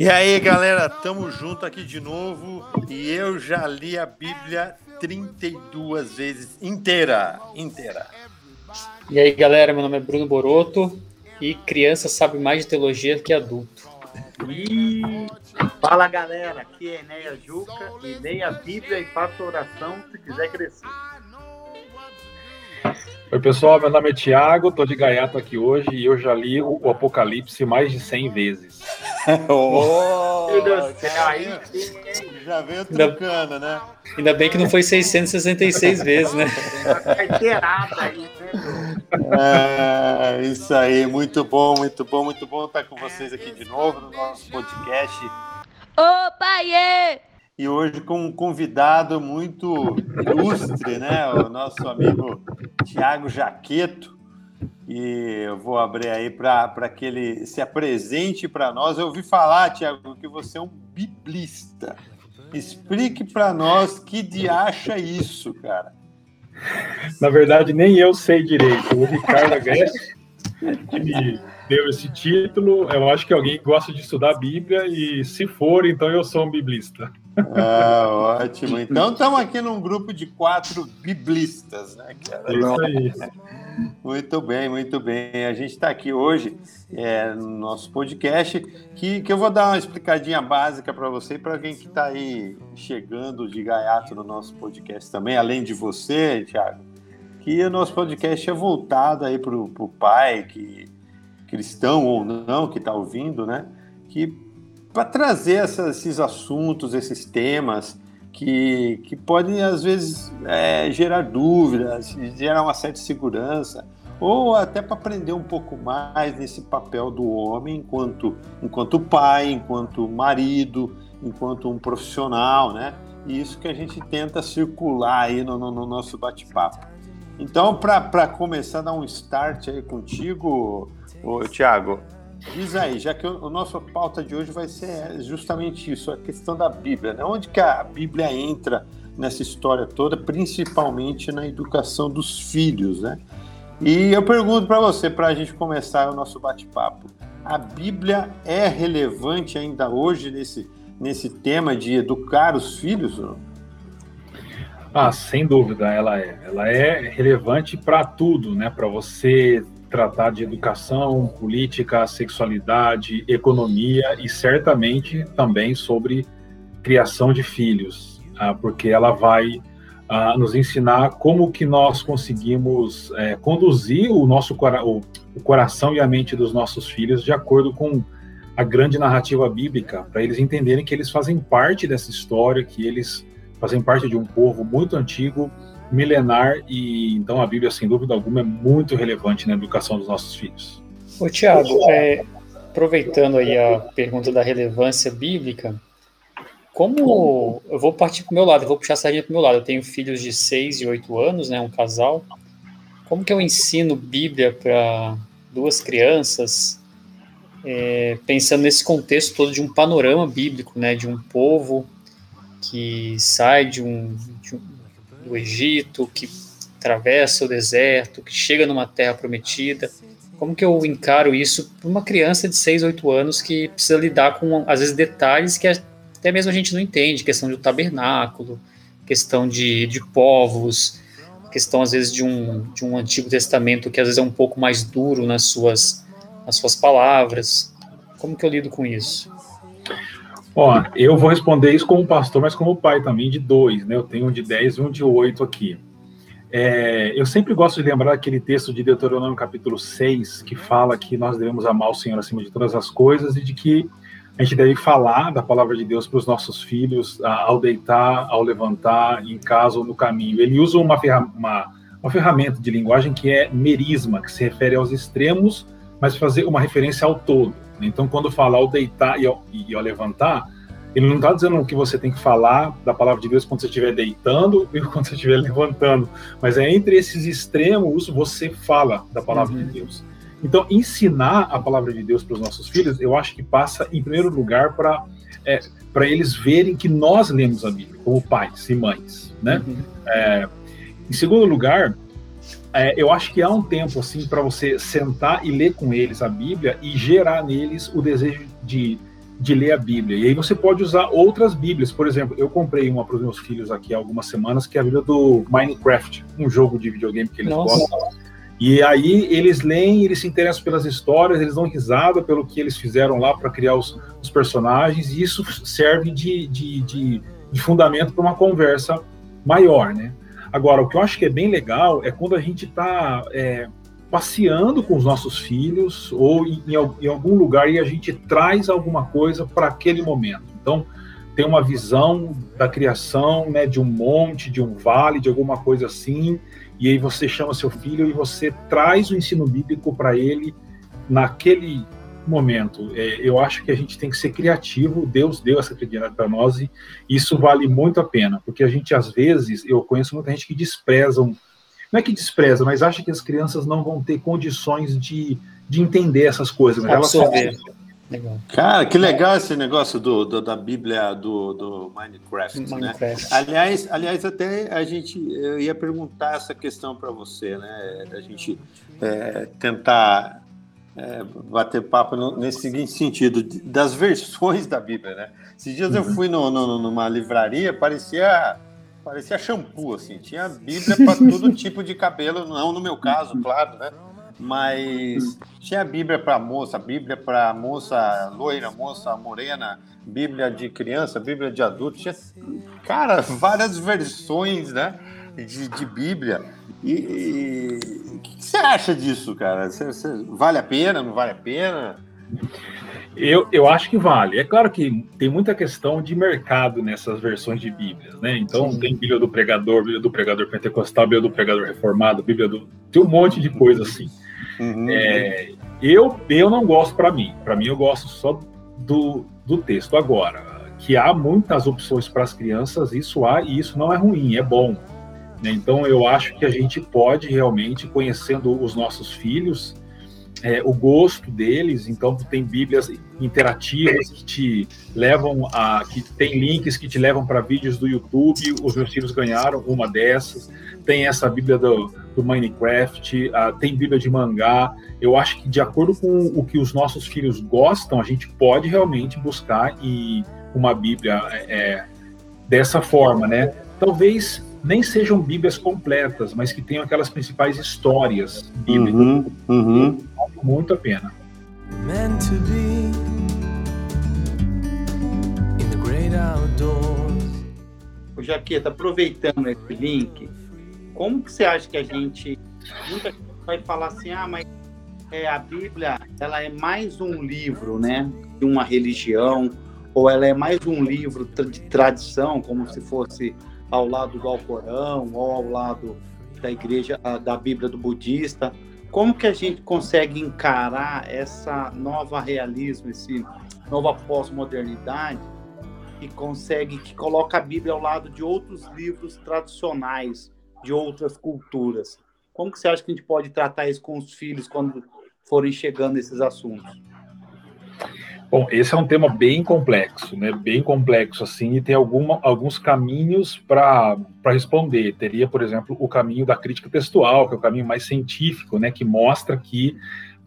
E aí, galera, tamo junto aqui de novo e eu já li a Bíblia 32 vezes inteira, inteira. E aí, galera, meu nome é Bruno Boroto e criança sabe mais de teologia que adulto. E fala, galera, aqui é Enéia Juca e leia a Bíblia e faça oração se quiser crescer. Oi, pessoal, meu nome é Tiago, tô de gaiato aqui hoje e eu já li o Apocalipse mais de 100 vezes. Oh, Meu Deus do céu, aí já veio trucando, ainda, né? Ainda bem que não foi 666 vezes, né? Aí, né? É, isso aí, muito bom, muito bom, muito bom estar com vocês aqui de novo no nosso podcast. Ô, pai! E hoje com um convidado muito ilustre, né? O nosso amigo Tiago Jaqueto. E eu vou abrir aí para que ele se apresente para nós. Eu ouvi falar, Tiago, que você é um biblista. Explique para nós que de acha isso, cara. Na verdade, nem eu sei direito. O Ricardo Agreste, que me deu esse título, eu acho que alguém gosta de estudar a Bíblia e, se for, então eu sou um biblista. Ah, ótimo. Então estamos aqui num grupo de quatro biblistas, né? É isso aí. Muito bem, muito bem. A gente está aqui hoje é, no nosso podcast, que, que eu vou dar uma explicadinha básica para você e para alguém que está aí chegando de gaiato no nosso podcast também, além de você, Thiago, que o nosso podcast é voltado aí para o pai, que cristão ou não, que está ouvindo, né? Que para trazer esses assuntos, esses temas que, que podem, às vezes, é, gerar dúvidas, gerar uma certa segurança, ou até para aprender um pouco mais nesse papel do homem enquanto, enquanto pai, enquanto marido, enquanto um profissional, né? E isso que a gente tenta circular aí no, no, no nosso bate-papo. Então, para começar a dar um start aí contigo, Tiago, Diz aí, já que o, nosso pauta de hoje vai ser justamente isso, a questão da Bíblia, né? Onde que a Bíblia entra nessa história toda, principalmente na educação dos filhos, né? E eu pergunto para você, para a gente começar o nosso bate-papo, a Bíblia é relevante ainda hoje nesse, nesse tema de educar os filhos? Ah, sem dúvida, ela é. Ela é relevante para tudo, né? Para você tratar de educação, política, sexualidade, economia e certamente também sobre criação de filhos, ah, porque ela vai ah, nos ensinar como que nós conseguimos é, conduzir o nosso o coração e a mente dos nossos filhos de acordo com a grande narrativa bíblica, para eles entenderem que eles fazem parte dessa história, que eles fazem parte de um povo muito antigo, milenar e então a Bíblia, sem dúvida alguma, é muito relevante na educação dos nossos filhos. Ô Tiago, é, aproveitando aí a pergunta da relevância bíblica, como eu vou partir para o meu lado, eu vou puxar a sardinha para o meu lado. Eu tenho filhos de 6 e 8 anos, né, um casal. Como que eu ensino Bíblia para duas crianças, é, pensando nesse contexto todo de um panorama bíblico, né, de um povo que sai de um, de um do Egito, que atravessa o deserto, que chega numa terra prometida. Como que eu encaro isso para uma criança de 6, 8 anos que precisa lidar com, às vezes, detalhes que até mesmo a gente não entende, questão do tabernáculo, questão de, de povos, questão, às vezes, de um, de um Antigo Testamento que, às vezes, é um pouco mais duro nas suas, nas suas palavras. Como que eu lido com isso? Ó, eu vou responder isso como pastor, mas como pai também de dois, né? Eu tenho um de 10 e um de 8 aqui. É, eu sempre gosto de lembrar aquele texto de Deuteronômio capítulo 6, que fala que nós devemos amar o Senhor acima de todas as coisas e de que a gente deve falar da palavra de Deus para os nossos filhos ao deitar, ao levantar, em casa ou no caminho. Ele usa uma, uma, uma ferramenta de linguagem que é merisma, que se refere aos extremos, mas fazer uma referência ao todo. Então, quando fala ao deitar e ao, e ao levantar, ele não está dizendo que você tem que falar da palavra de Deus quando você estiver deitando e quando você estiver levantando, mas é entre esses extremos você fala da palavra uhum. de Deus. Então, ensinar a palavra de Deus para os nossos filhos, eu acho que passa, em primeiro lugar, para é, para eles verem que nós lemos a Bíblia, como pais e mães, né? Uhum. É, em segundo lugar, é, eu acho que há um tempo assim para você sentar e ler com eles a Bíblia e gerar neles o desejo de de ler a Bíblia. E aí você pode usar outras Bíblias. Por exemplo, eu comprei uma para os meus filhos aqui há algumas semanas, que é a Bíblia do Minecraft, um jogo de videogame que eles Nossa. gostam. E aí eles leem, eles se interessam pelas histórias, eles dão risada pelo que eles fizeram lá para criar os, os, personagens, e isso serve de, de, de, de fundamento para uma conversa maior, né? Agora, o que eu acho que é bem legal é quando a gente está é, passeando com os nossos filhos ou em, em, algum lugar e a gente traz alguma coisa para aquele momento. Então, tem uma visão da criação, né, de um monte, de um vale, de alguma coisa assim, e aí você chama seu filho e você traz o ensino bíblico para ele naquele momento. É, eu acho que a gente tem que ser criativo. Deus deu essa criatividade para nós e isso vale muito a pena, porque a gente às vezes, eu conheço muita gente que despreza não é que despreza, mas acha que as crianças não vão ter condições de, de entender essas coisas. Mas Absorver. Legal. Cara, que legal esse negócio do, do da Bíblia do, do Minecraft, né? Minecraft, né? Aliás, aliás, até a gente eu ia perguntar essa questão para você, né? A gente é, tentar é, bater papo no, nesse seguinte sentido das versões da Bíblia, né? Esses dias eu uhum. fui no, no, numa livraria, parecia Parecia shampoo, assim. Tinha Bíblia para todo tipo de cabelo, não no meu caso, claro, né? Mas tinha Bíblia para moça, Bíblia para moça loira, moça morena, Bíblia de criança, Bíblia de adulto. Tinha, cara, várias versões, né? De, de Bíblia. E o que você acha disso, cara? Você, você, vale a pena? Não vale a pena? Eu, eu acho que vale. É claro que tem muita questão de mercado nessas versões de Bíblias, né? Então Sim. tem Bíblia do pregador, Bíblia do pregador pentecostal, Bíblia do pregador reformado, Bíblia do. Tem um monte de coisa assim. Uhum. É, eu, eu não gosto para mim. Para mim, eu gosto só do, do texto. Agora, que há muitas opções para as crianças, isso há, e isso não é ruim, é bom. Né? Então, eu acho que a gente pode realmente, conhecendo os nossos filhos, é, o gosto deles, então tem bíblias interativas que te levam a que tem links que te levam para vídeos do YouTube. Os meus filhos ganharam uma dessas. Tem essa bíblia do, do Minecraft, uh, tem bíblia de mangá. Eu acho que de acordo com o que os nossos filhos gostam, a gente pode realmente buscar e uma bíblia é, é dessa forma, né? Talvez nem sejam Bíblias completas, mas que tenham aquelas principais histórias bíblicas. Uhum, uhum. Vale muito a pena. Meant to be in the great outdoors. Jaqueta, aproveitando esse link, como que você acha que a gente muita gente vai falar assim, ah, mas é, a Bíblia ela é mais um livro, né, de uma religião, ou ela é mais um livro de tradição, como se fosse ao lado do Alcorão ou ao lado da igreja, da Bíblia do budista. Como que a gente consegue encarar essa nova realismo, esse nova pós-modernidade e consegue que coloca a Bíblia ao lado de outros livros tradicionais de outras culturas? Como que você acha que a gente pode tratar isso com os filhos quando forem chegando esses assuntos? Bom, esse é um tema bem complexo, né? Bem complexo, assim, e tem alguma, alguns caminhos para responder. Teria, por exemplo, o caminho da crítica textual, que é o caminho mais científico, né? Que mostra que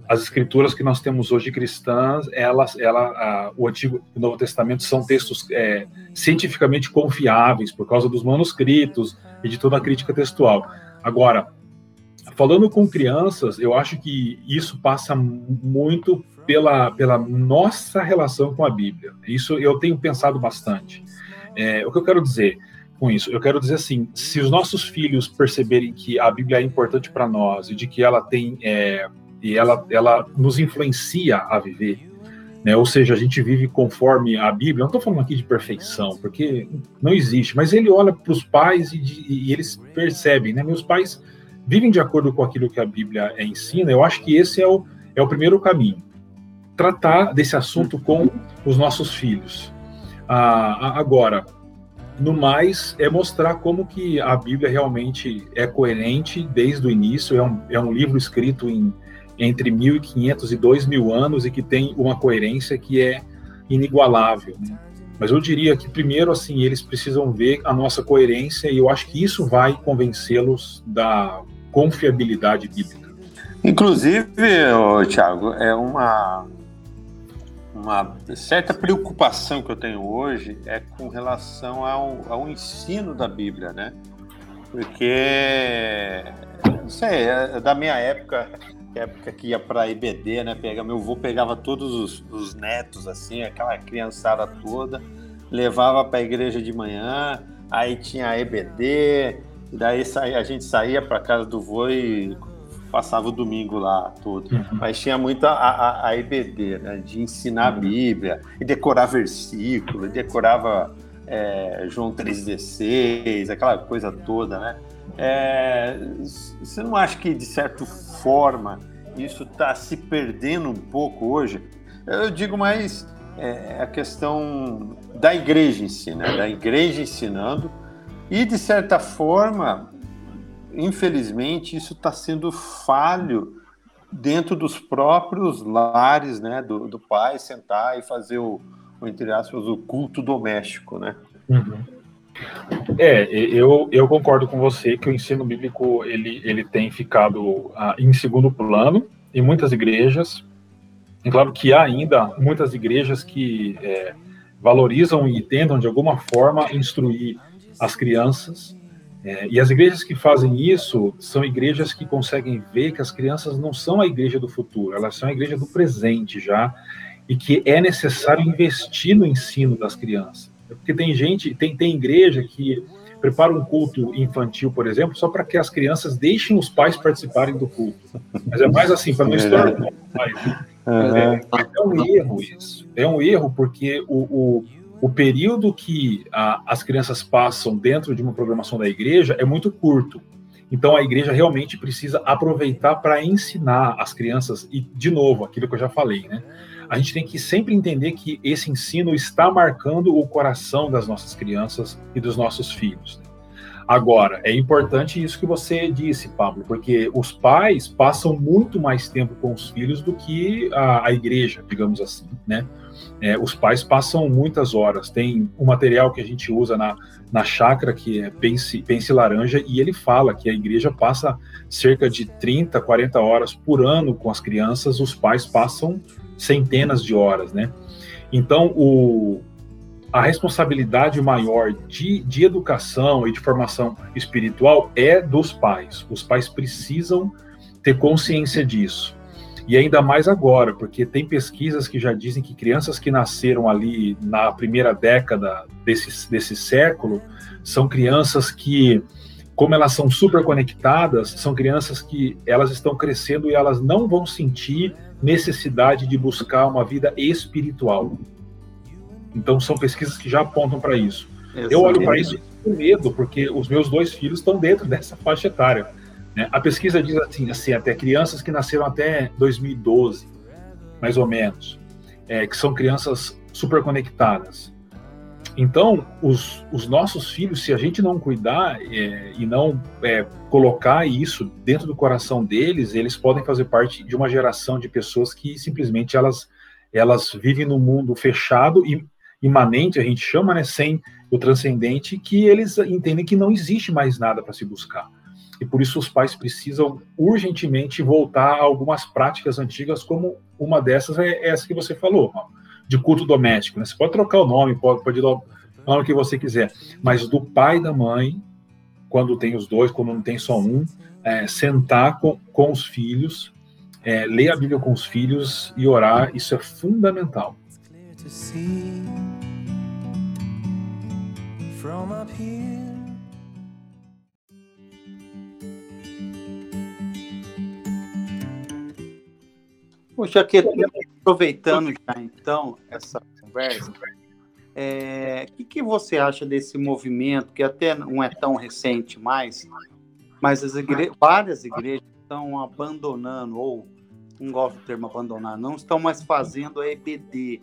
as escrituras que nós temos hoje cristãs, elas, ela, a, o Antigo e o Novo Testamento são textos é, cientificamente confiáveis por causa dos manuscritos e de toda a crítica textual. Agora, falando com crianças, eu acho que isso passa muito pela, pela nossa relação com a Bíblia. Isso eu tenho pensado bastante. É, o que eu quero dizer com isso? Eu quero dizer assim: se os nossos filhos perceberem que a Bíblia é importante para nós e de que ela tem é, e ela, ela nos influencia a viver, né? ou seja, a gente vive conforme a Bíblia. Não estou falando aqui de perfeição, porque não existe, mas ele olha para os pais e, de, e, eles percebem, né? Meus pais vivem de acordo com aquilo que a Bíblia ensina. Eu acho que esse é o, é o primeiro caminho tratar desse assunto com os nossos filhos. Ah, agora, no mais, é mostrar como que a Bíblia realmente é coerente desde o início. É um, é um livro escrito em, entre 1.500 e 2.000 anos e que tem uma coerência que é inigualável. Né? Mas eu diria que primeiro, assim, eles precisam ver a nossa coerência e eu acho que isso vai convencê-los da confiabilidade bíblica. Inclusive, Tiago, é uma uma certa preocupação que eu tenho hoje é com relação ao, ao ensino da Bíblia, né? Porque, não sei, é da minha época, época que ia para EBD, né? Pega, meu avô pegava todos os, os netos, assim, aquela criançada toda, levava para a igreja de manhã, aí tinha a EBD, daí a gente saía para casa do vô e passava o domingo lá todo. Uhum. Mas tinha muito a, a, a EBD, né? De ensinar a uhum. Bíblia, e decorar versículo, e decorava é, João 3,16, aquela coisa toda, né? É, você não acha que, de certa forma, isso está se perdendo um pouco hoje? Eu digo mais é, a questão da igreja em si, né? Da igreja ensinando, e, de certa forma, infelizmente, isso está sendo falho dentro dos próprios lares, né, do, do pai sentar e fazer o, o, entre aspas, o culto doméstico, né? Uhum. É, eu, eu concordo com você que o ensino bíblico ele, ele tem ficado uh, em segundo plano em muitas igrejas. É claro que há ainda muitas igrejas que é, valorizam e tentam de alguma forma instruir as crianças é, e as igrejas que fazem isso são igrejas que conseguem ver que as crianças não são a igreja do futuro, elas são a igreja do presente já, e que é necessário investir no ensino das crianças. Porque tem gente, tem, tem igreja que prepara um culto infantil, por exemplo, só para que as crianças deixem os pais participarem do culto. Mas é mais assim, para não estourar pais. Uhum. É, é, um erro isso. É um erro porque o, o o período que a, as crianças passam dentro de uma programação da igreja é muito curto. Então a igreja realmente precisa aproveitar para ensinar as crianças e de novo aquilo que eu já falei, né? A gente tem que sempre entender que esse ensino está marcando o coração das nossas crianças e dos nossos filhos. Agora, é importante isso que você disse, Pablo, porque os pais passam muito mais tempo com os filhos do que a, a igreja, digamos assim, né? É, os pais passam muitas horas. Tem um material que a gente usa na, na chácara, que é Pense, Pense Laranja, e ele fala que a igreja passa cerca de 30, 40 horas por ano com as crianças, os pais passam centenas de horas, né? Então, o, a responsabilidade maior de, de educação e de formação espiritual é dos pais. Os pais precisam ter consciência disso. E ainda mais agora, porque tem pesquisas que já dizem que crianças que nasceram ali na primeira década desse, desse século são crianças que, como elas são super conectadas, são crianças que elas estão crescendo e elas não vão sentir necessidade de buscar uma vida espiritual. Então são pesquisas que já apontam para isso. Eu olho para isso com medo, porque os meus dois filhos estão dentro dessa faixa etária. Né? A pesquisa diz assim, assim, até crianças que nasceram até 2012, mais ou menos, é, que são crianças super conectadas. Então, os, os nossos filhos, se a gente não cuidar é, e não é, colocar isso dentro do coração deles, eles podem fazer parte de uma geração de pessoas que simplesmente elas, elas vivem no mundo fechado e imanente, a gente chama, né, sem o transcendente, que eles entendem que não existe mais nada para se buscar e por isso os pais precisam urgentemente voltar a algumas práticas antigas, como uma dessas é essa que você falou, de culto doméstico. Né? Você pode trocar o nome, pode, pode dar o nome que você quiser, mas do pai e da mãe, quando tem os dois, quando não tem só um, é, sentar com, com os filhos, é, ler a Bíblia com os filhos e orar, isso é fundamental. From up here Poxa, que aproveitando já então essa conversa, é, o que, que, você acha desse movimento, que até não é tão recente mais, mas as igre várias igrejas estão abandonando, ou não gosto do termo abandonar, não estão mais fazendo a EBD,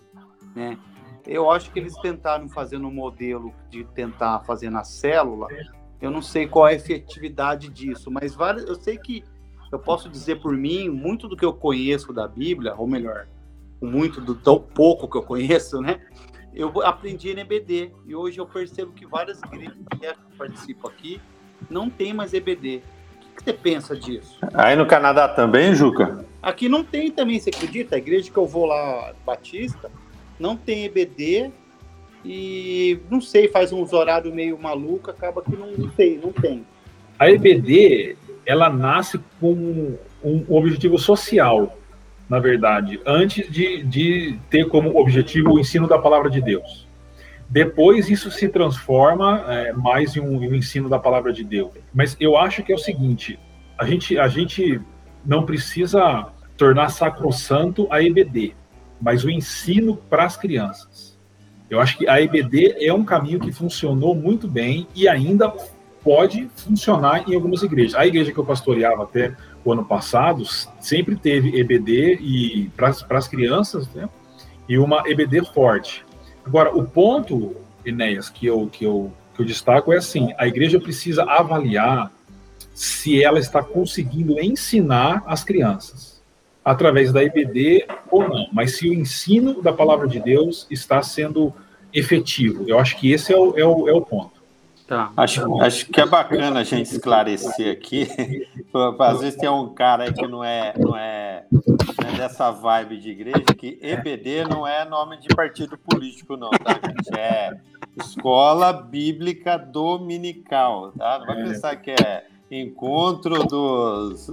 né? Eu acho que eles tentaram fazer no modelo de tentar fazer na célula, eu não sei qual é a efetividade disso, mas várias, eu sei que eu posso dizer por mim, muito do que eu conheço da Bíblia, ou melhor, muito do tão pouco que eu conheço, né? Eu aprendi em EBD e hoje eu percebo que várias igrejas que participo aqui não tem mais EBD. O que você pensa disso? Aí no Canadá também, Juca? Aqui não tem também, você acredita? A igreja que eu vou lá, Batista, não tem EBD e não sei, faz uns horários meio maluco, acaba que não, não sei, não tem. A EBD, ela nasce com um objetivo social, na verdade, antes de, de ter como objetivo o ensino da palavra de Deus. Depois isso se transforma é, mais em um, em um, ensino da palavra de Deus. Mas eu acho que é o seguinte: a gente, a gente não precisa tornar sacrossanto a EBD, mas o ensino para as crianças. Eu acho que a EBD é um caminho que funcionou muito bem e ainda pode funcionar em algumas igrejas. A igreja que eu pastoreava até o ano passado sempre teve EBD e para as crianças, né? E uma EBD forte. Agora, o ponto, Enéas, que eu, que, eu, que eu destaco é assim: a igreja precisa avaliar se ela está conseguindo ensinar as crianças através da EBD ou não, mas se o ensino da palavra de Deus está sendo efetivo. Eu acho que esse é o, é o, é o ponto. Tá. Acho, acho que é bacana a gente esclarecer aqui. Às vezes tem um cara aí que não é, não é, não é dessa vibe de igreja, que EBD não é nome de partido político, não, tá, gente? É Escola Bíblica Dominical, tá? Não vai pensar que é encontro dos,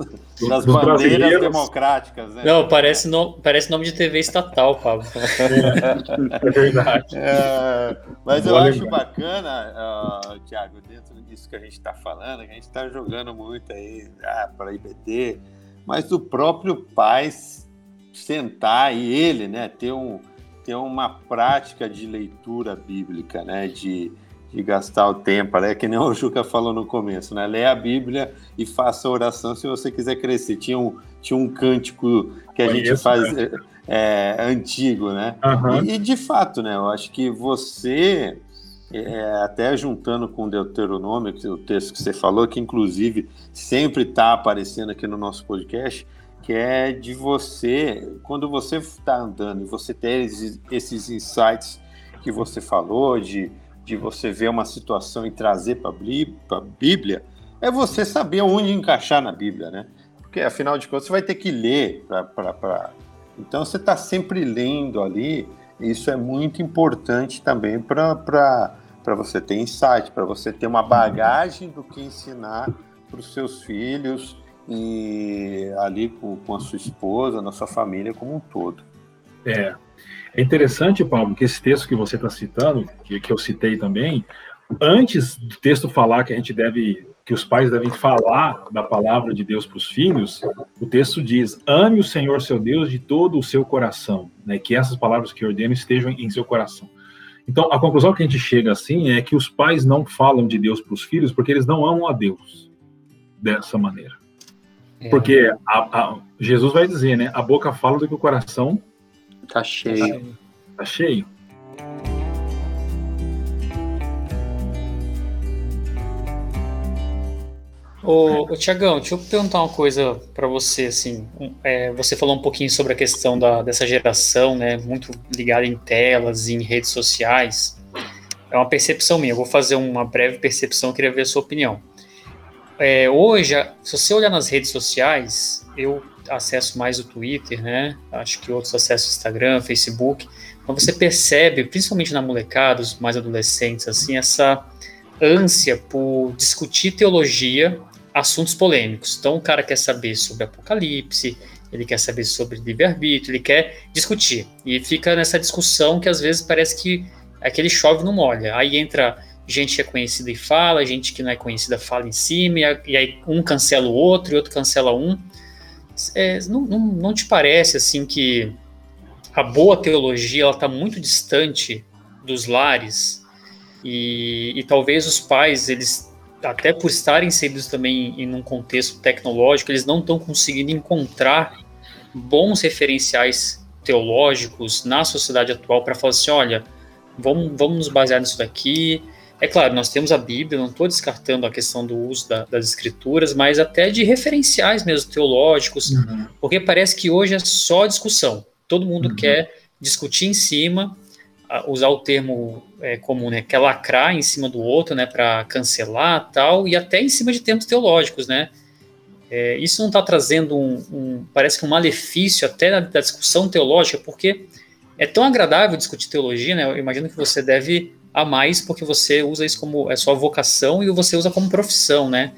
das dos bandeiras democráticas. Né? Não, parece, no, parece nome de TV estatal, Pablo. É, é verdade. É, mas eu acho bacana, uh, Tiago, dentro disso que a gente está falando, que a gente está jogando muito aí ah, para IBT, mas o próprio pai sentar e ele né, ter, um, ter uma prática de leitura bíblica, né, de de gastar o tempo, é que nem o Juca falou no começo, né? Leia a Bíblia e faça oração se você quiser crescer. Tinha um, tinha um cântico que a gente faz né? é, antigo, né? Uhum. E, e, de fato, né? Eu acho que você, é, até juntando com o Deuteronômio, o texto que você falou, que inclusive sempre está aparecendo aqui no nosso podcast, que é de você, quando você está andando e você tem esses, esses insights que você falou, de de você ver uma situação e trazer para a Bíblia é você saber onde encaixar na Bíblia, né? Porque afinal de contas você vai ter que ler para. Então você está sempre lendo ali, isso é muito importante também para você ter insight, para você ter uma bagagem do que ensinar para os seus filhos e ali com, com a sua esposa, na sua família como um todo. É, é interessante, Paulo, que esse texto que você está citando, que, que eu citei também, antes do texto falar que a gente deve, que os pais devem falar da palavra de Deus para os filhos, o texto diz: ame o Senhor seu Deus de todo o seu coração, né? Que essas palavras que ordeno estejam em seu coração. Então, a conclusão que a gente chega assim é que os pais não falam de Deus para os filhos porque eles não amam a Deus dessa maneira. É. Porque a, a, Jesus vai dizer, né? A boca fala do que o coração Tá cheio. Tá cheio. Ô, ô Tiagão, deixa eu perguntar uma coisa para você, assim, é, você falou um pouquinho sobre a questão da, dessa geração, né, muito ligada em telas, em redes sociais, é uma percepção minha, eu vou fazer uma breve percepção, queria ver a sua opinião. É, hoje, se você olhar nas redes sociais, eu acesso mais o Twitter, né? Acho que outros acessam o Instagram, Facebook. Então você percebe, principalmente na molecada, os mais adolescentes, assim, essa ânsia por discutir teologia, assuntos polêmicos. Então o cara quer saber sobre Apocalipse, ele quer saber sobre livre-arbítrio, ele quer discutir. E fica nessa discussão que às vezes parece que aquele chove não molha. Aí entra gente que é conhecida e fala, gente que não é conhecida fala em cima, e aí um cancela o outro, e outro cancela um é, não, não, não te parece assim que a boa teologia ela está muito distante dos lares? E, e, talvez os pais eles até por estarem inseridos também em um contexto tecnológico eles não estão conseguindo encontrar bons referenciais teológicos na sociedade atual para falar assim olha vamos, vamos nos basear nisso daqui é claro, nós temos a Bíblia, não estou descartando a questão do uso da, das escrituras, mas até de referenciais mesmo teológicos, uhum. porque parece que hoje é só discussão. Todo mundo uhum. quer discutir em cima, usar o termo é, comum, né? Quer lacrar em cima do outro, né? Para cancelar tal, e até em cima de termos teológicos, né? É, isso não está trazendo um, um, parece que um malefício até da, da, discussão teológica, porque é tão agradável discutir teologia, né? Eu imagino que você deve amar isso porque você usa isso como é sua vocação e você usa como profissão, né?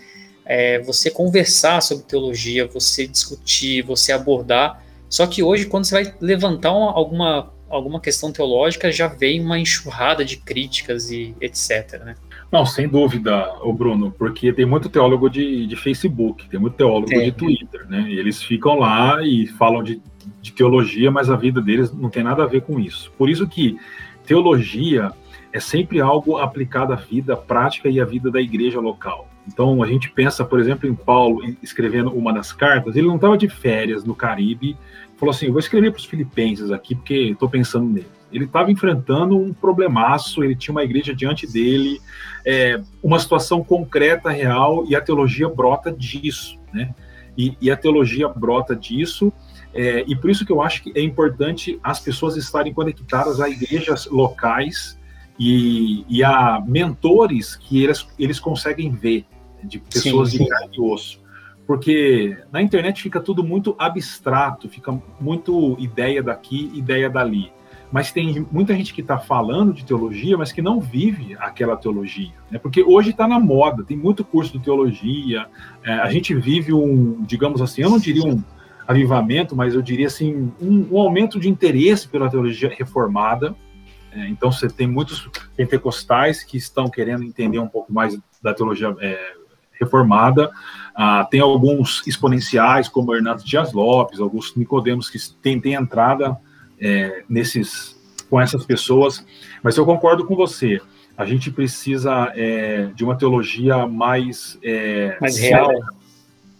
É, você conversar sobre teologia, você discutir, você abordar. Só que hoje, quando você vai levantar uma, alguma, alguma questão teológica, já vem uma enxurrada de críticas e etc. Né? Não, sem dúvida, o Bruno, porque tem muito teólogo de, de Facebook, tem muito teólogo é. de Twitter, né? E eles ficam lá e falam de, de teologia, mas a vida deles não tem nada a ver com isso. Por isso que teologia é sempre algo aplicado à vida prática e à vida da igreja local. Então, a gente pensa, por exemplo, em Paulo escrevendo uma das cartas, ele não estava de férias no Caribe, falou assim: vou escrever para os filipenses aqui, porque estou pensando neles ele estava enfrentando um problemaço, ele tinha uma igreja diante dele, é, uma situação concreta, real, e a teologia brota disso, né? E, e a teologia brota disso, é, e por isso que eu acho que é importante as pessoas estarem conectadas a igrejas locais e, e a mentores que eles, eles conseguem ver, de pessoas sim, sim. de carne e osso. Porque na internet fica tudo muito abstrato, fica muito ideia daqui, ideia dali mas tem muita gente que está falando de teologia, mas que não vive aquela teologia, né? Porque hoje está na moda, tem muito curso de teologia, é, a gente vive um, digamos assim, eu não diria um avivamento, mas eu diria assim, um, um aumento de interesse pela teologia reformada. É, então você tem muitos pentecostais que estão querendo entender um pouco mais da teologia é, reformada. Ah, tem alguns exponenciais, como Hernando Dias Lopes, alguns Nicodemos que têm, têm entrada é, nesses com essas pessoas, mas eu concordo com você. A gente precisa é, de uma teologia mais é, mais real,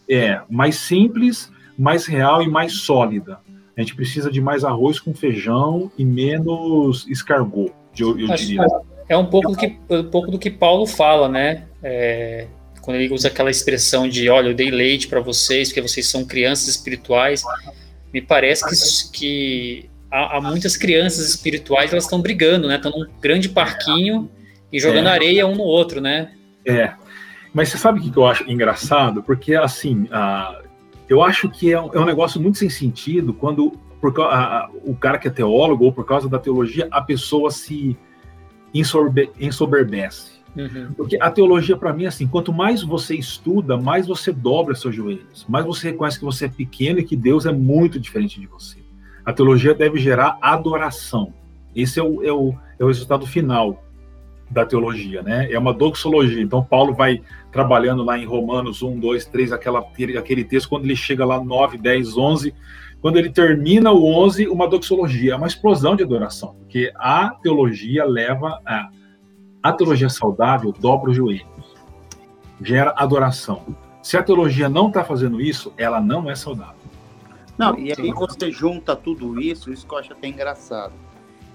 é mais simples, mais real e mais sólida. A gente precisa de mais arroz com feijão e menos escargot, eu, eu diria. É um pouco do que um pouco do que Paulo fala, né? É, quando ele usa aquela expressão de, olha, eu dei leite para vocês porque vocês são crianças espirituais. Me parece que, que há, há muitas crianças espirituais, elas estão brigando, né? Estão num grande parquinho e jogando é. areia um no outro, né? É. Mas você sabe o que eu acho engraçado? Porque, assim, uh, eu acho que é um, é um, negócio muito sem sentido quando por, o cara que é teólogo ou por causa da teologia, a pessoa se ensorbe, ensoberbece. Uhum. Porque a teologia, para mim, é assim: quanto mais você estuda, mais você dobra seus joelhos, mais você reconhece que você é pequeno e que Deus é muito diferente de você. A teologia deve gerar adoração. Esse é o, é o, é o resultado final da teologia, né? É uma doxologia. Então, Paulo vai trabalhando lá em Romanos 1, 2, 3, aquela, aquele texto, quando ele chega lá 9, 10, 11, quando ele termina o 11, uma doxologia, é uma explosão de adoração, porque a teologia leva a. A teologia saudável dobra os joelhos, gera adoração. Se a teologia não está fazendo isso, ela não é saudável. Não, e aí você junta tudo isso, isso que eu acho até engraçado.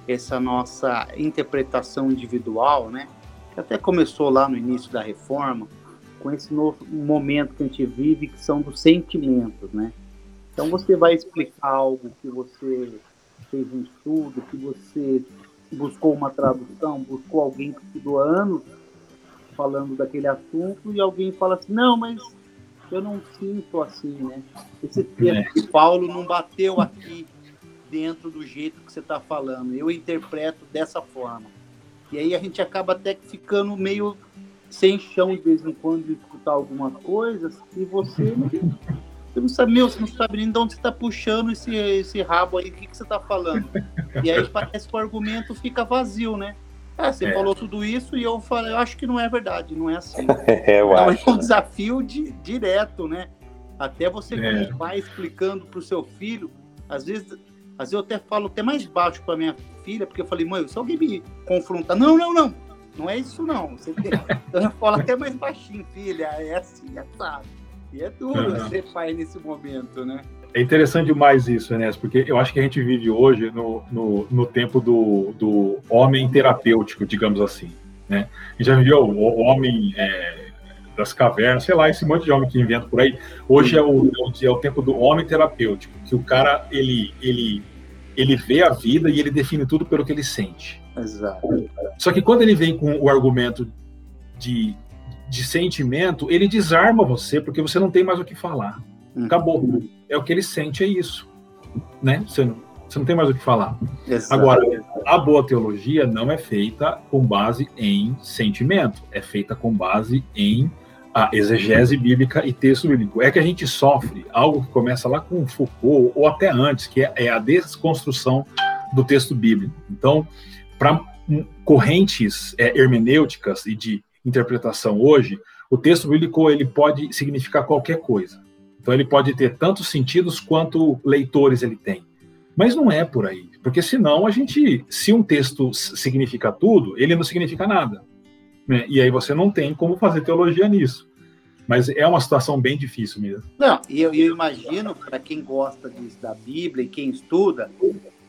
Essa nossa interpretação individual, né? Que até começou lá no início da reforma, com esse novo momento que a gente vive, que são dos sentimentos, né? Então você vai explicar algo que você fez um estudo, que você buscou uma tradução, buscou alguém que estudou anos falando daquele assunto e alguém fala assim, não, mas eu não sinto assim, né? Esse texto é. de Paulo não bateu aqui dentro do jeito que você está falando. Eu interpreto dessa forma. E aí a gente acaba até ficando meio sem chão de vez em quando de escutar alguma coisa e você, você não sabe, meu, você não sabe nem de onde você está puxando esse, esse rabo aí, o que, que você está falando. E aí parece que o argumento fica vazio, né? É, você é. falou tudo isso e eu falei, eu acho que não é verdade, não é assim. é, eu então, acho. é um desafio de, direto, né? Até você é. vai explicando para o seu filho, às vezes, às vezes eu até falo até mais baixo para minha filha, porque eu falei, mãe, se alguém me confrontar, não, não, não, não é isso não. Você tem... eu falo até mais baixinho, filha, é assim, é sabe. E é duro uhum. ser pai nesse momento, né? É interessante demais isso, Enes, porque eu acho que a gente vive hoje no, no, no tempo do, do homem terapêutico, digamos assim. Né? A gente já viveu o, o homem é, das cavernas, sei lá, esse monte de homem que inventa por aí. Hoje é o, é o tempo do homem terapêutico, que o cara ele, ele, ele vê a vida e ele define tudo pelo que ele sente. Exato. Só que quando ele vem com o argumento de de sentimento, ele desarma você, porque você não tem mais o que falar. Hum. Acabou. É o que ele sente, é isso. Né? Você não, você não tem mais o que falar. Exato. Agora, a boa teologia não é feita com base em sentimento, é feita com base em a exegese bíblica e texto bíblico. É que a gente sofre algo que começa lá com Foucault, ou até antes, que é, é a desconstrução do texto bíblico. Então, para correntes é, hermenêuticas e de interpretação hoje, o texto bíblico ele pode significar qualquer coisa. Então, ele pode ter tantos sentidos quanto leitores ele tem. Mas não é por aí, porque senão a gente, se um texto significa tudo, ele não significa nada. Né? E aí você não tem como fazer teologia nisso. Mas é uma situação bem difícil mesmo. Não, e eu, eu imagino, para quem gosta disso, da Bíblia e quem estuda,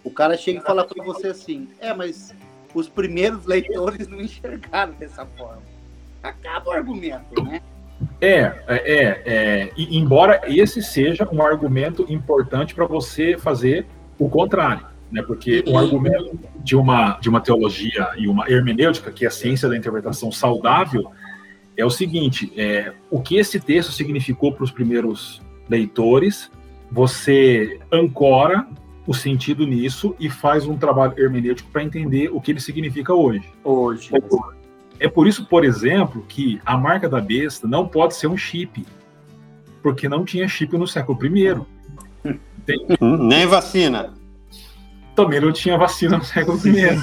o cara chega e fala para você assim: é, mas os primeiros leitores não enxergaram dessa forma. Acaba o argumento, né? É, é, é, é embora esse seja um argumento importante para você fazer o contrário né? Porque o argumento de uma de uma teologia e uma hermenêutica, que é a ciência da interpretação saudável, é o seguinte: é, o que esse texto significou para os primeiros leitores, você ancora o sentido nisso e faz um trabalho hermenêutico para entender o que ele significa hoje. Hoje. É por isso, por exemplo, que a marca da besta não pode ser um chip, porque não tinha chip no século I. Nem vacina também não tinha vacina no século I.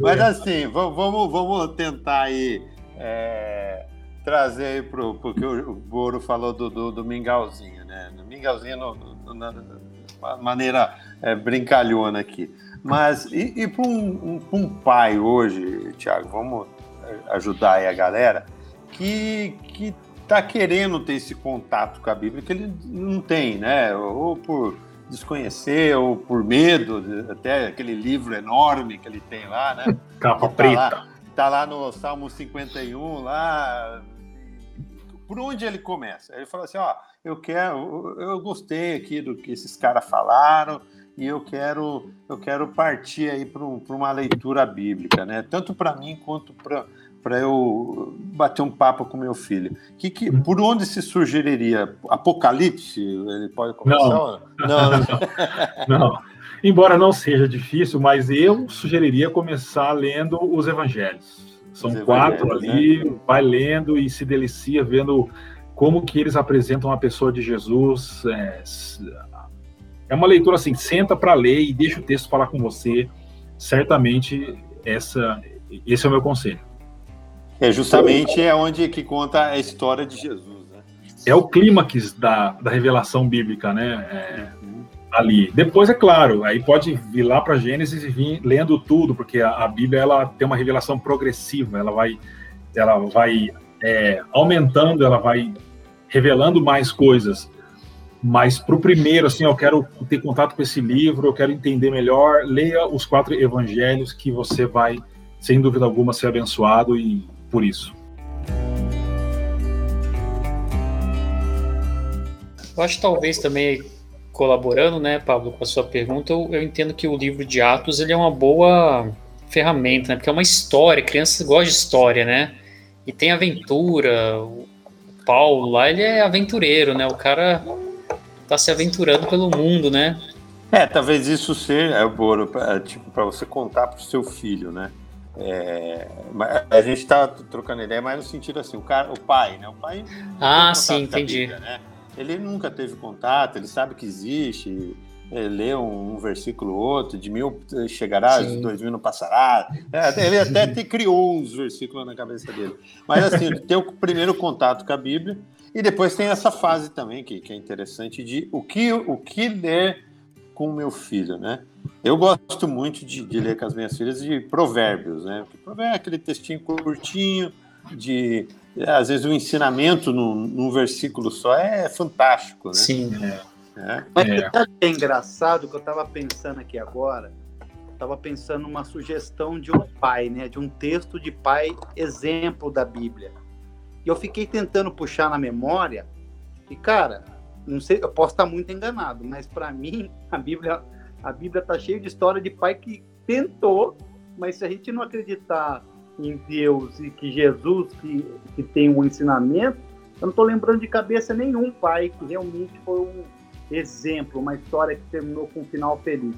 Mas assim, vamos, vamos tentar aí é, trazer aí pro, porque o, Boro falou do, do, do mingauzinho, né? No mingauzinho no, no, na maneira é, brincalhona aqui. Mas e, e para um, um, um, pai hoje, Tiago, vamos ajudar aí a galera que, que está querendo ter esse contato com a Bíblia que ele não tem, né? Ou por desconhecer, ou por medo, até aquele livro enorme que ele tem lá, né? Capa tá preta. Lá, tá lá no Salmo 51, lá. Por onde ele começa? Ele fala assim: ó, eu quero, eu gostei aqui do que esses caras falaram e eu quero, eu quero partir aí para um, uma leitura bíblica, né? Tanto para mim quanto para para eu bater um papo com meu filho. Que, que, uhum. por onde se sugeriria? Apocalipse? Ele pode começar? Não. Não, não. não. Embora não seja difícil, mas eu sugeriria começar lendo os evangelhos. São os quatro ali, né? vai lendo e se delicia vendo como que eles apresentam a pessoa de Jesus. É, é uma leitura assim, senta para ler e deixa o texto falar com você. Certamente essa, esse é o meu conselho. É justamente é onde que conta a história de Jesus, né? É o clímax da, da revelação bíblica, né? É, ali. Depois, é claro, aí pode vir lá para Gênesis e vir lendo tudo, porque a, a, Bíblia ela tem uma revelação progressiva, ela vai, ela vai é, aumentando, ela vai revelando mais coisas. Mas para o primeiro, assim, eu quero ter contato com esse livro, eu quero entender melhor, leia os quatro evangelhos que você vai, sem dúvida alguma, ser abençoado e por isso. Eu acho que talvez também colaborando, né, Pablo, com a sua pergunta, eu, eu, entendo que o livro de Atos ele é uma boa ferramenta, né, porque é uma história, crianças gostam de história, né, e tem aventura, o Paulo lá, ele é aventureiro, né, o cara tá se aventurando pelo mundo, né. É, talvez isso seja, é, Boro, tipo, para você contar para o seu filho, né, é, a gente está trocando ideia, mas no sentido assim, o, cara, o pai, né? O pai. Ah, sim, entendi. Bíblia, né? Ele nunca teve contato, ele sabe que existe, ele lê um, um versículo outro, de mil chegará, sim. de dois mil não passará. É, ele até te criou uns versículos na cabeça dele. Mas assim, tem o primeiro contato com a Bíblia, e depois tem essa fase também, que, que é interessante, de o que, o que ler com o meu filho, né? Eu gosto muito de, de, ler com as minhas filhas de provérbios, né? Porque provérbio é aquele textinho curtinho, de às vezes o ensinamento num, num versículo só é fantástico, né? Sim. É. É. Mas é. é engraçado que eu estava pensando aqui agora, estava pensando numa sugestão de um pai, né? De um texto de pai exemplo da Bíblia. E eu fiquei tentando puxar na memória e cara, não sei, eu posso estar muito enganado, mas para mim a Bíblia a Bíblia está cheia de história de pai que tentou mas se a gente não acreditar em Deus e que Jesus que, que tem um ensinamento, eu não estou lembrando de cabeça nenhum pai que realmente foi um exemplo, uma história que terminou com um final feliz.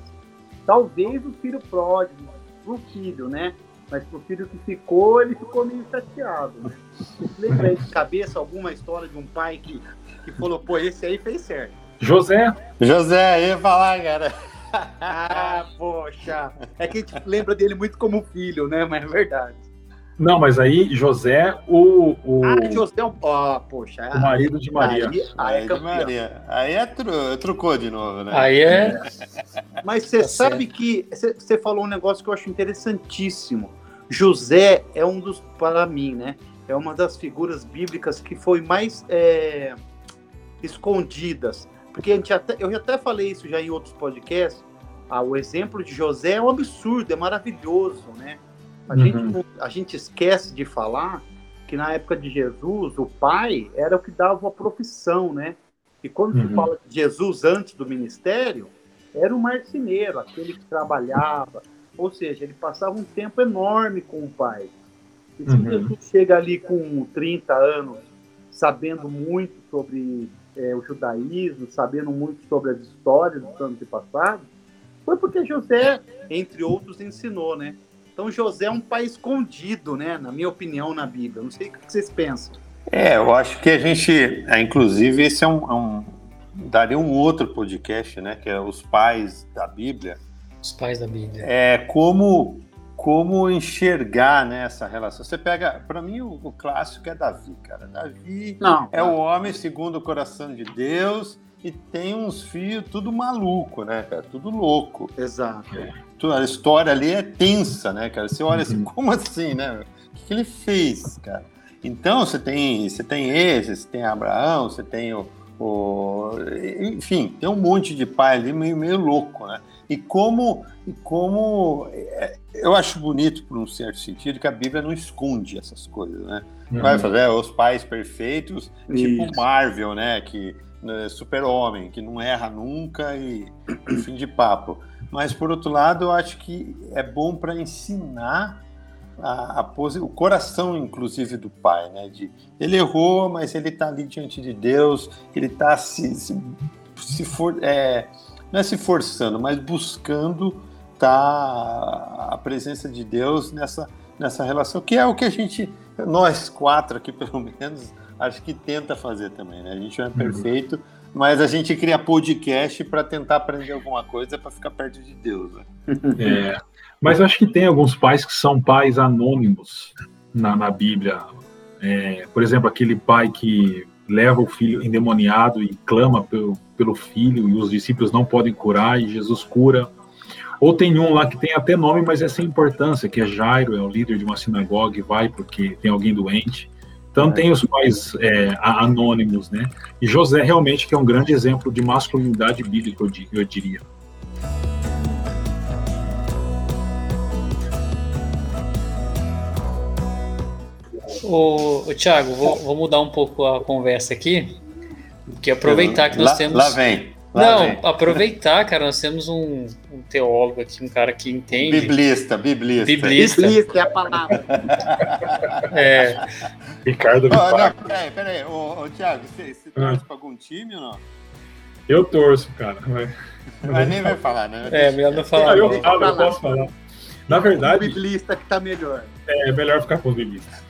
Talvez o filho pródigo, o filho, né? Mas pro filho que ficou, ele ficou meio chateado. Né? Lembra de cabeça alguma história de um pai que, que falou, pô, esse aí fez certo. José. José, ia falar, cara. Ah, poxa. É que a gente lembra dele muito como filho, né? Mas é verdade. Não, mas aí José, o. o... Ah, José, oh, poxa. O marido de Maria. Aí, aí, é de Maria. aí é tru, trucou de novo, né? Aí é. Mas você tá sabe certo. que você falou um negócio que eu acho interessantíssimo. José é um dos, para mim, né? É uma das figuras bíblicas que foi mais é, escondidas. Porque a gente até, eu até falei isso já em outros podcasts. Ah, o exemplo de José é um absurdo, é maravilhoso, né? A, uhum. gente, a gente esquece de falar que na época de Jesus, o pai era o que dava a profissão, né? E quando uhum. se fala de Jesus antes do ministério, era o marceneiro, aquele que trabalhava, ou seja, ele passava um tempo enorme com o pai. E se uhum. Jesus chega ali com 30 anos, sabendo muito sobre é, o judaísmo, sabendo muito sobre as histórias dos anos passados, foi porque José, entre outros, ensinou, né? Então José é um pai escondido, né? Na minha opinião, na Bíblia. Não sei o que vocês pensam. É, eu acho que a gente, é, inclusive, esse é um, é um daria um outro podcast, né? Que é os pais da Bíblia os pais da Bíblia. É como como enxergar né, essa relação. Você pega, para mim o, o, clássico é Davi, cara. Davi não, é não. o homem segundo o coração de Deus e tem uns filhos tudo maluco, né, cara? Tudo louco. Exato. A história ali é tensa, né, cara? Você olha assim, uhum. como assim, né? O que, que ele fez, cara? Então você tem, você tem esse, você tem Abraão, você tem o, o, enfim, tem um monte de pai ali meio, meio louco, né? E como, e como é, eu acho bonito, por um certo sentido, que a Bíblia não esconde essas coisas, né? Uhum. Vai fazer é, os pais perfeitos, tipo Isso. tipo Marvel, né? Que né, super-homem, que não erra nunca e fim de papo. Mas, por outro lado, eu acho que é bom para ensinar a, a pose, o coração, inclusive, do pai, né? De, ele errou, mas ele está ali diante de Deus, ele está se, se, se for... É, não é se forçando, mas buscando tá a presença de Deus nessa, nessa relação, que é o que a gente, nós quatro aqui pelo menos, acho que tenta fazer também, né? A gente não é uhum. perfeito, mas a gente cria podcast para tentar aprender alguma coisa para ficar perto de Deus. Né? É, mas acho que tem alguns pais que são pais anônimos na, na Bíblia. É, por exemplo, aquele pai que leva o filho endemoniado e clama pelo, pelo filho, e os discípulos não podem curar, e Jesus cura. Ou tem um lá que tem até nome, mas é sem importância, que é Jairo, é o líder de uma sinagoga e vai porque tem alguém doente. Então tem os pais é, anônimos, né? E José realmente que é um grande exemplo de masculinidade bíblica, eu diria. Ô, ô Thiago, vou, vou, mudar um pouco a conversa aqui, porque aproveitar que nós lá, temos. Lá vem. Não, aproveitar, cara, nós temos um, um, teólogo aqui, um cara que entende. Biblista, biblista. Biblista. Biblista é a palavra. é. Ricardo. Oh, não, peraí, peraí. Ô, ô Thiago, você, você torce ah. para algum time ou não? Eu torço, cara. Mas, mas nem vai falar, né? É, melhor não falar. eu, eu, eu posso falar. Na verdade. O biblista que tá melhor. É, melhor ficar com os biblistas.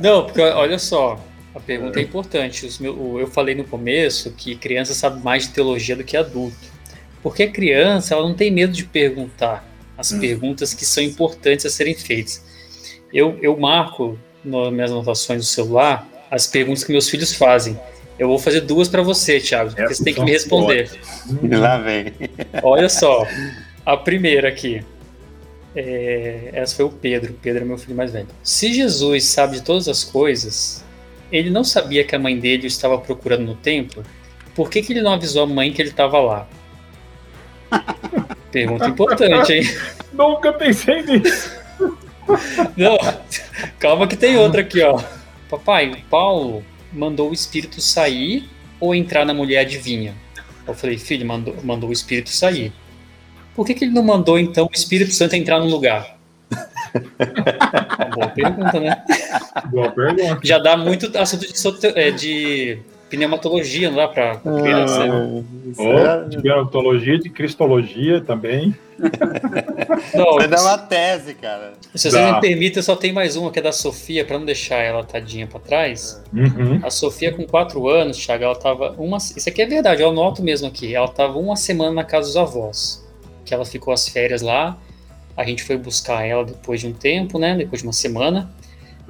Não, porque olha só, a pergunta é importante. eu falei no começo que criança sabe mais de teologia do que adulto. Porque a criança ela não tem medo de perguntar as hum. perguntas que são importantes a serem feitas. Eu, eu marco nas minhas anotações do celular as perguntas que meus filhos fazem. Eu vou fazer duas para você, Thiago, porque você tem que me responder. Lá vem. Olha só, a primeira aqui. É, essa foi o Pedro. Pedro é meu filho mais velho. Se Jesus sabe de todas as coisas, ele não sabia que a mãe dele o estava procurando no templo? Por que, que ele não avisou a mãe que ele estava lá? Pergunta importante, hein? Nunca pensei nisso. Não, calma que tem outra aqui, ó. Papai, Paulo mandou o espírito sair ou entrar na mulher adivinha? Eu falei, filho, mandou, mandou o espírito sair. por que, que ele não mandou, então, o Espírito Santo entrar no lugar? Boa pergunta, né? Boa pergunta. Já dá muito assunto de, é, de pneumatologia, não dá para criança. Ah, oh, de de cristologia também. Não, Vai dar uma tese, cara. Se vocês me permitem, eu só tenho mais uma que é da Sofia, para não deixar ela tadinha para trás. Uhum. A Sofia, com quatro anos, Thiago, ela tava uma. Isso aqui é verdade, eu anoto mesmo aqui. Ela tava uma semana na casa dos avós. Que ela ficou as férias lá. A gente foi buscar ela depois de um tempo, né? Depois de uma semana.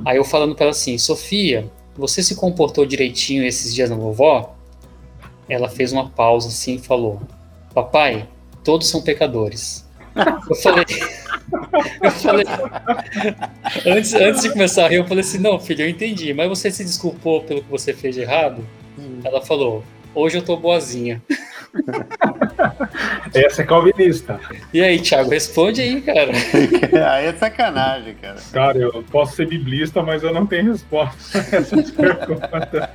Aí eu falando para ela assim, Sofia, você se comportou direitinho esses dias na vovó? Ela fez uma pausa assim e falou: Papai, todos são pecadores. Eu falei. Eu falei. Antes, antes de começar a rir, eu falei assim: Não, filho, eu entendi, mas você se desculpou pelo que você fez de errado? Hum. Ela falou: Hoje eu tô boazinha. Essa é calvinista. E aí, Thiago, responde aí, cara. aí é sacanagem, cara. Cara, eu posso ser biblista, mas eu não tenho resposta a essas perguntas.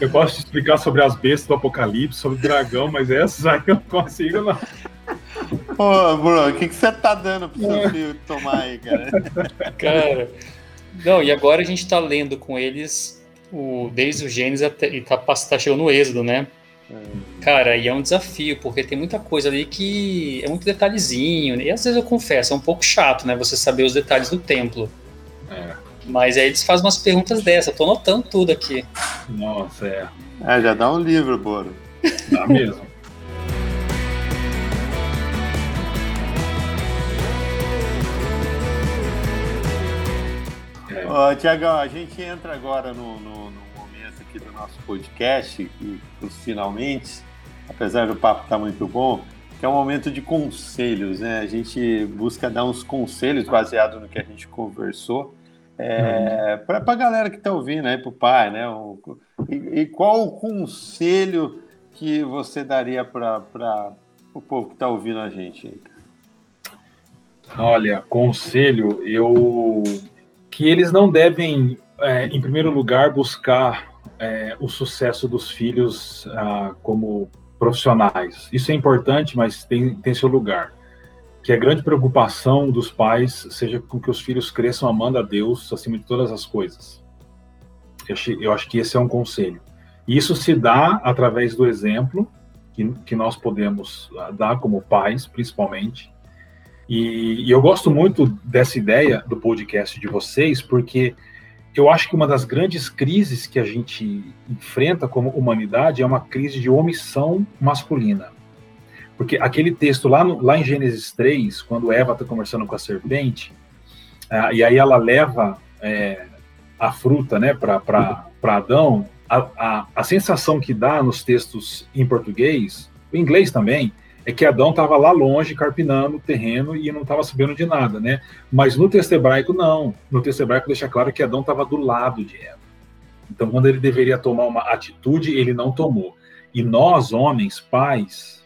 Eu posso te explicar sobre as bestas do Apocalipse, sobre o dragão, mas essas aí eu não consigo, não. Pô, Bruno, o que, que você tá dando pro seu filho tomar aí, cara? Cara, não, e agora a gente tá lendo com eles o, desde o Gênesis até, e tá, tá chegando no Êxodo, né? Cara, e é um desafio, porque tem muita coisa ali que é muito detalhezinho, e às vezes eu confesso, é um pouco chato, né? Você saber os detalhes do templo. É. Mas aí eles fazem umas perguntas dessas, eu tô anotando tudo aqui. Nossa, é. É, já dá um livro, Boro. Dá mesmo. é. Tiagão, a gente entra agora no, no aqui do nosso podcast, e os finalmente, apesar do papo estar tá muito bom, que é um momento de conselhos, né? A gente busca dar uns conselhos baseado no que a gente conversou. É, uhum. para a galera que está ouvindo aí, para o pai, né? O, e, e, qual o conselho que você daria para o povo que está ouvindo a gente? Aí? Olha, conselho, eu que eles não devem, é, em primeiro lugar, buscar é, o sucesso dos filhos ah, como profissionais. Isso é importante, mas tem, tem seu lugar. Que a grande preocupação dos pais seja com que os filhos cresçam amando a Deus acima de todas as coisas. Eu, eu acho que esse é um conselho. E isso se dá através do exemplo que, que nós podemos ah, dar como pais, principalmente. E, e eu gosto muito dessa ideia do podcast de vocês, porque eu acho que uma das grandes crises que a gente enfrenta como humanidade é uma crise de omissão masculina. Porque aquele texto lá, no, lá em Gênesis 3, quando Eva está conversando com a serpente, ah, e aí ela leva é, a fruta né, para Adão, a, a, a sensação que dá nos textos em português, em inglês também, é que Adão estava lá longe, carpinando o terreno e não estava sabendo de nada, né? Mas no texto hebraico, não. No texto hebraico deixa claro que Adão estava do lado de Eva. Então, quando ele deveria tomar uma atitude, ele não tomou. E nós, homens, pais,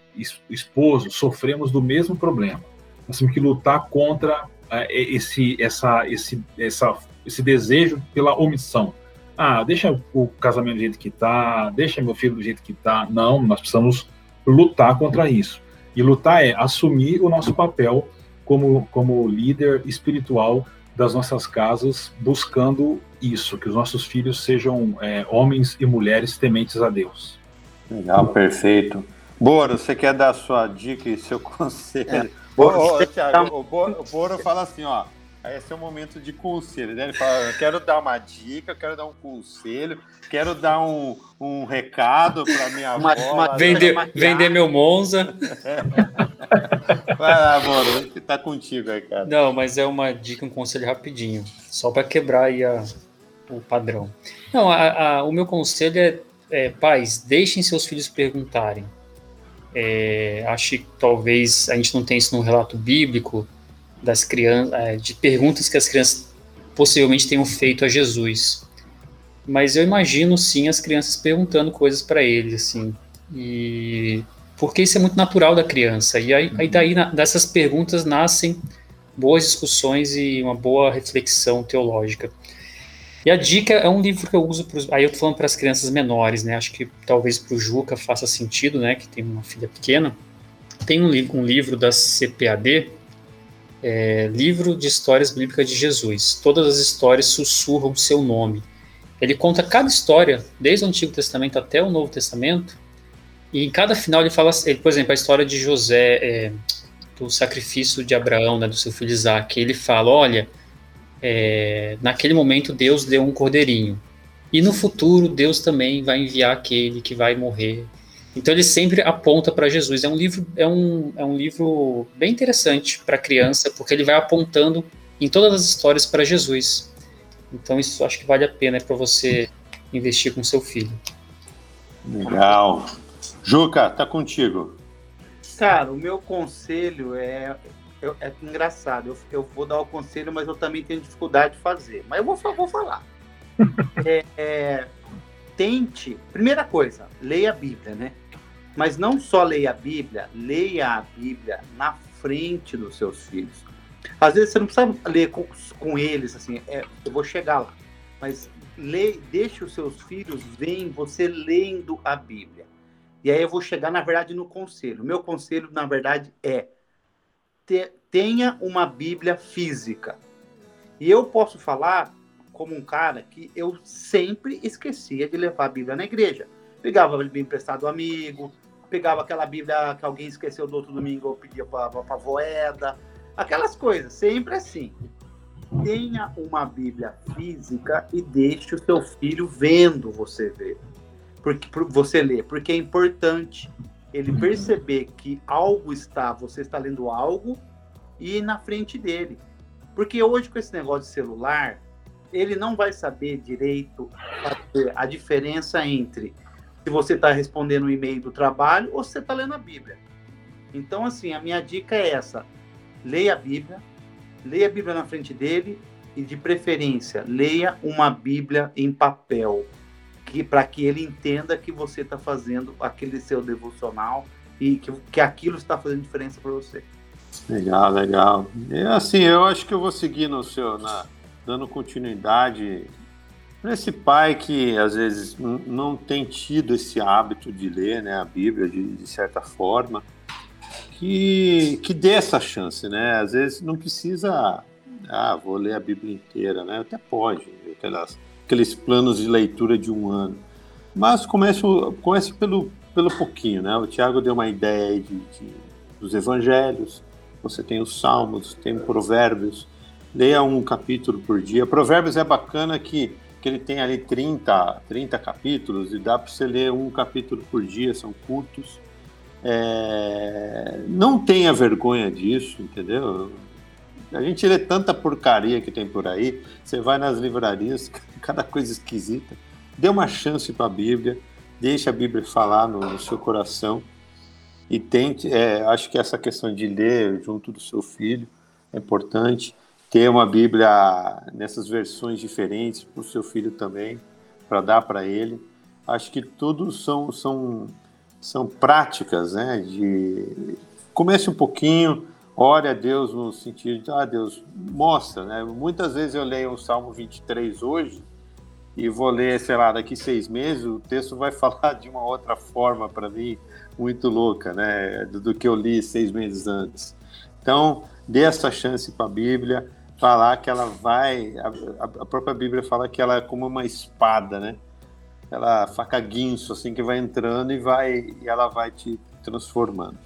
esposos, sofremos do mesmo problema. Nós temos que lutar contra é, esse, essa, esse, essa, esse desejo pela omissão. Ah, deixa o casamento do jeito que está, deixa meu filho do jeito que está. Não, nós precisamos lutar contra isso. E lutar é assumir o nosso papel como, como líder espiritual das nossas casas, buscando isso, que os nossos filhos sejam é, homens e mulheres tementes a Deus. Legal, perfeito. Boro, você quer dar sua dica e seu conselho? É. Boro, ô, ô, Thiago, o Boro, o Boro fala assim, ó, esse é o momento de conselho, né? Ele fala, eu quero dar uma dica, eu quero dar um conselho, quero dar um, um recado para minha avó. Uma, vender, vender meu Monza. Vai lá, amor, tá contigo aí, cara. Não, mas é uma dica, um conselho rapidinho, só para quebrar aí a, o padrão. Não, a, a, o meu conselho é, é, pais, deixem seus filhos perguntarem. É, acho que talvez a gente não tenha isso no relato bíblico, das crianças, é, de perguntas que as crianças possivelmente tenham feito a Jesus. Mas eu imagino sim as crianças perguntando coisas para ele, assim. E porque isso é muito natural da criança. E aí, aí daí dessas perguntas nascem boas discussões e uma boa reflexão teológica. E a dica é um livro que eu uso pros, aí eu tô falando para as crianças menores, né? Acho que talvez para o Juca faça sentido, né, que tem uma filha pequena tem um, um livro da CPAD, é, Livro de Histórias Bíblicas de Jesus. Todas as histórias sussurram seu nome. Ele conta cada história, desde o Antigo Testamento até o Novo Testamento, e em cada final ele fala, ele, por exemplo, a história de José, é, do sacrifício de Abraão, né, do seu filho Isaac, ele fala, olha, é, naquele momento Deus deu um cordeirinho, e no futuro Deus também vai enviar aquele que vai morrer. Então ele sempre aponta para Jesus. É um livro, é um, é um livro bem interessante para criança, porque ele vai apontando em todas as histórias para Jesus. Então isso acho que vale a pena para você investir com seu filho. Legal. Juca, tá contigo. Cara, o meu conselho é, é, é engraçado. Eu, eu, vou dar o conselho, mas eu também tenho dificuldade de fazer. Mas eu vou, vou falar. é, é, tente. Primeira coisa, leia a Bíblia, né? Mas não só leia a Bíblia, leia a Bíblia na frente dos seus filhos. Às vezes você não precisa ler com, com eles, assim, é, eu vou chegar lá. Mas lê, deixe os seus filhos verem você lendo a Bíblia. E aí eu vou chegar, na verdade, no conselho. Meu conselho, na verdade, é tenha uma Bíblia física. E eu posso falar como um cara que eu sempre esquecia de levar a Bíblia na igreja. Pegava a Bíblia emprestado do amigo, pegava aquela Bíblia que alguém esqueceu do outro domingo, eu pedia para a voeda, aquelas coisas, sempre assim. Tenha uma Bíblia física e deixe o seu filho vendo você ver. Porque você ler, porque é importante ele perceber que algo está, você está lendo algo e na frente dele. Porque hoje com esse negócio de celular, ele não vai saber direito a diferença entre se você está respondendo um e-mail do trabalho ou se você está lendo a Bíblia. Então, assim, a minha dica é essa: leia a Bíblia, leia a Bíblia na frente dele e, de preferência, leia uma Bíblia em papel, que para que ele entenda que você está fazendo aquele seu devocional e que, que aquilo está fazendo diferença para você. Legal, legal. É assim, eu acho que eu vou seguir no seu, na, dando continuidade para esse pai que às vezes não tem tido esse hábito de ler né, a Bíblia de, de, certa forma, que, que dê essa chance, né? Às vezes não precisa, ah, vou ler a Bíblia inteira, né? Até pode, aquelas, aqueles planos de leitura de um ano. Mas comece, comece pelo, pelo pouquinho, né? O Tiago deu uma ideia de, de, dos evangelhos, você tem os salmos, tem provérbios, leia um capítulo por dia. Provérbios é bacana que, que ele tem ali 30, 30 capítulos e dá para você ler um capítulo por dia, são curtos. É... Não tenha vergonha disso, entendeu? A gente lê tanta porcaria que tem por aí. Você vai nas livrarias, cada coisa esquisita. Dê uma chance para a Bíblia, deixe a Bíblia falar no, no seu coração e tente. É, acho que essa questão de ler junto do seu filho é importante ter uma Bíblia nessas versões diferentes para o seu filho também, para dar para ele. Acho que tudo são, são, são práticas, né? De comece um pouquinho, ore a Deus no sentido de, ah, Deus, mostra, né? Muitas vezes eu leio o Salmo 23 hoje e vou ler, sei lá, daqui seis meses, o texto vai falar de uma outra forma para mim, muito louca, né? Do, do que eu li seis meses antes. Então, dê essa chance para a Bíblia falar que ela vai. A, a, própria Bíblia fala que ela é como uma espada, né? Ela faca guinso, assim, que vai entrando e vai e ela vai te transformando.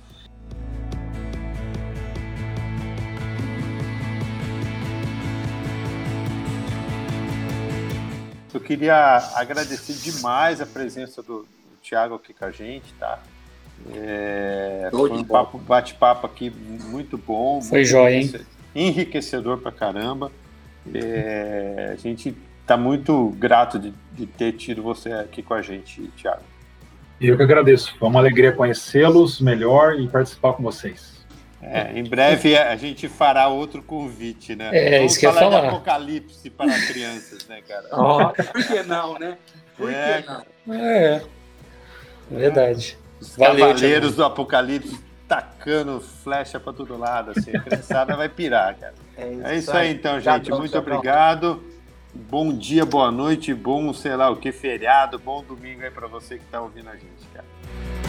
Eu queria agradecer demais a presença do, do Tiago aqui com a gente, tá? É, foi um bate-papo aqui muito bom. Foi jóia, hein? Enriquecedor pra caramba. É, a gente está muito grato de, de, ter tido você aqui com a gente, Thiago. Eu que agradeço. Foi uma alegria conhecê-los melhor e participar com vocês. É, em breve a gente fará outro convite, né? É, Vamos isso que falar eu falar. apocalipse para crianças, né, cara? Oh, por que não, né? Por é, que não? É, verdade. Os Valeu, Cavaleiros Thiago. do Apocalipse tacando flecha para todo lado, assim. A criançada vai pirar, cara. É isso, é isso aí, então, gente. Muito obrigado. Bom dia, boa noite, bom, sei lá o que, feriado, bom domingo aí para você que tá ouvindo a gente, cara.